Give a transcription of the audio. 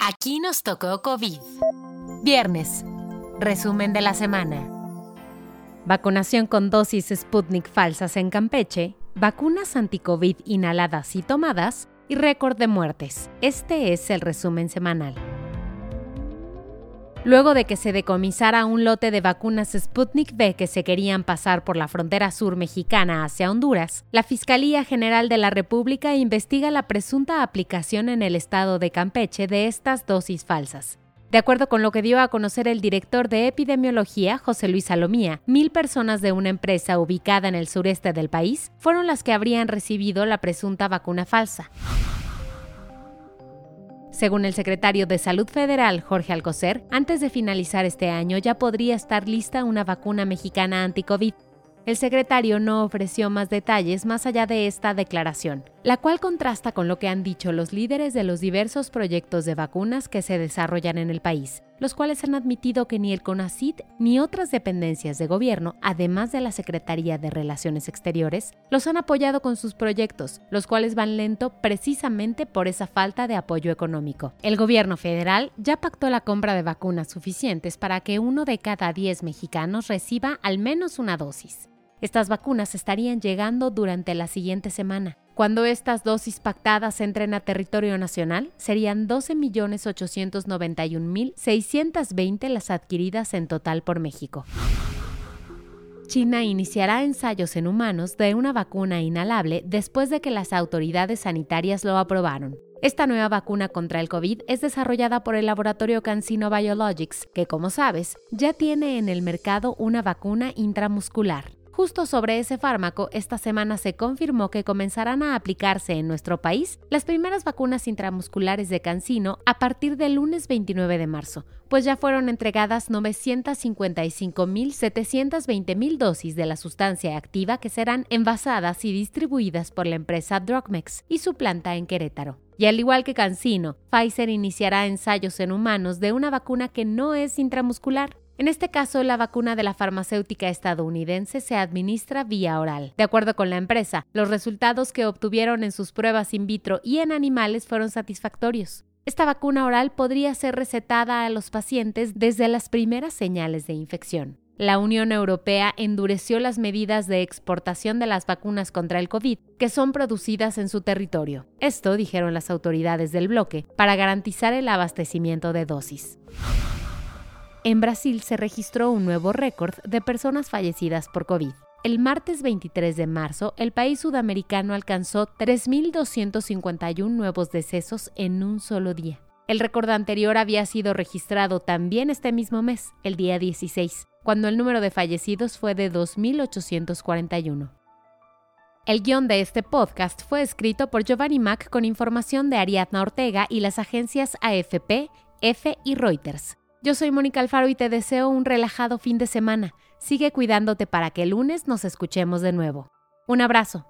Aquí nos tocó COVID. Viernes. Resumen de la semana. Vacunación con dosis Sputnik falsas en Campeche, vacunas anti-COVID inhaladas y tomadas y récord de muertes. Este es el resumen semanal. Luego de que se decomisara un lote de vacunas Sputnik V que se querían pasar por la frontera sur mexicana hacia Honduras, la Fiscalía General de la República investiga la presunta aplicación en el estado de Campeche de estas dosis falsas. De acuerdo con lo que dio a conocer el director de epidemiología, José Luis Salomía, mil personas de una empresa ubicada en el sureste del país fueron las que habrían recibido la presunta vacuna falsa. Según el secretario de Salud Federal, Jorge Alcocer, antes de finalizar este año ya podría estar lista una vacuna mexicana anti-COVID. El secretario no ofreció más detalles más allá de esta declaración, la cual contrasta con lo que han dicho los líderes de los diversos proyectos de vacunas que se desarrollan en el país, los cuales han admitido que ni el CONACID ni otras dependencias de gobierno, además de la Secretaría de Relaciones Exteriores, los han apoyado con sus proyectos, los cuales van lento precisamente por esa falta de apoyo económico. El gobierno federal ya pactó la compra de vacunas suficientes para que uno de cada diez mexicanos reciba al menos una dosis. Estas vacunas estarían llegando durante la siguiente semana. Cuando estas dosis pactadas entren a territorio nacional, serían 12.891.620 las adquiridas en total por México. China iniciará ensayos en humanos de una vacuna inhalable después de que las autoridades sanitarias lo aprobaron. Esta nueva vacuna contra el COVID es desarrollada por el laboratorio CanSino Biologics, que como sabes, ya tiene en el mercado una vacuna intramuscular. Justo sobre ese fármaco, esta semana se confirmó que comenzarán a aplicarse en nuestro país las primeras vacunas intramusculares de Cancino a partir del lunes 29 de marzo, pues ya fueron entregadas 955.720.000 dosis de la sustancia activa que serán envasadas y distribuidas por la empresa Drugmex y su planta en Querétaro. Y al igual que Cancino, Pfizer iniciará ensayos en humanos de una vacuna que no es intramuscular. En este caso, la vacuna de la farmacéutica estadounidense se administra vía oral. De acuerdo con la empresa, los resultados que obtuvieron en sus pruebas in vitro y en animales fueron satisfactorios. Esta vacuna oral podría ser recetada a los pacientes desde las primeras señales de infección. La Unión Europea endureció las medidas de exportación de las vacunas contra el COVID que son producidas en su territorio. Esto, dijeron las autoridades del bloque, para garantizar el abastecimiento de dosis. En Brasil se registró un nuevo récord de personas fallecidas por COVID. El martes 23 de marzo, el país sudamericano alcanzó 3.251 nuevos decesos en un solo día. El récord anterior había sido registrado también este mismo mes, el día 16, cuando el número de fallecidos fue de 2.841. El guion de este podcast fue escrito por Giovanni Mac con información de Ariadna Ortega y las agencias AFP, EFE y Reuters. Yo soy Mónica Alfaro y te deseo un relajado fin de semana. Sigue cuidándote para que el lunes nos escuchemos de nuevo. Un abrazo.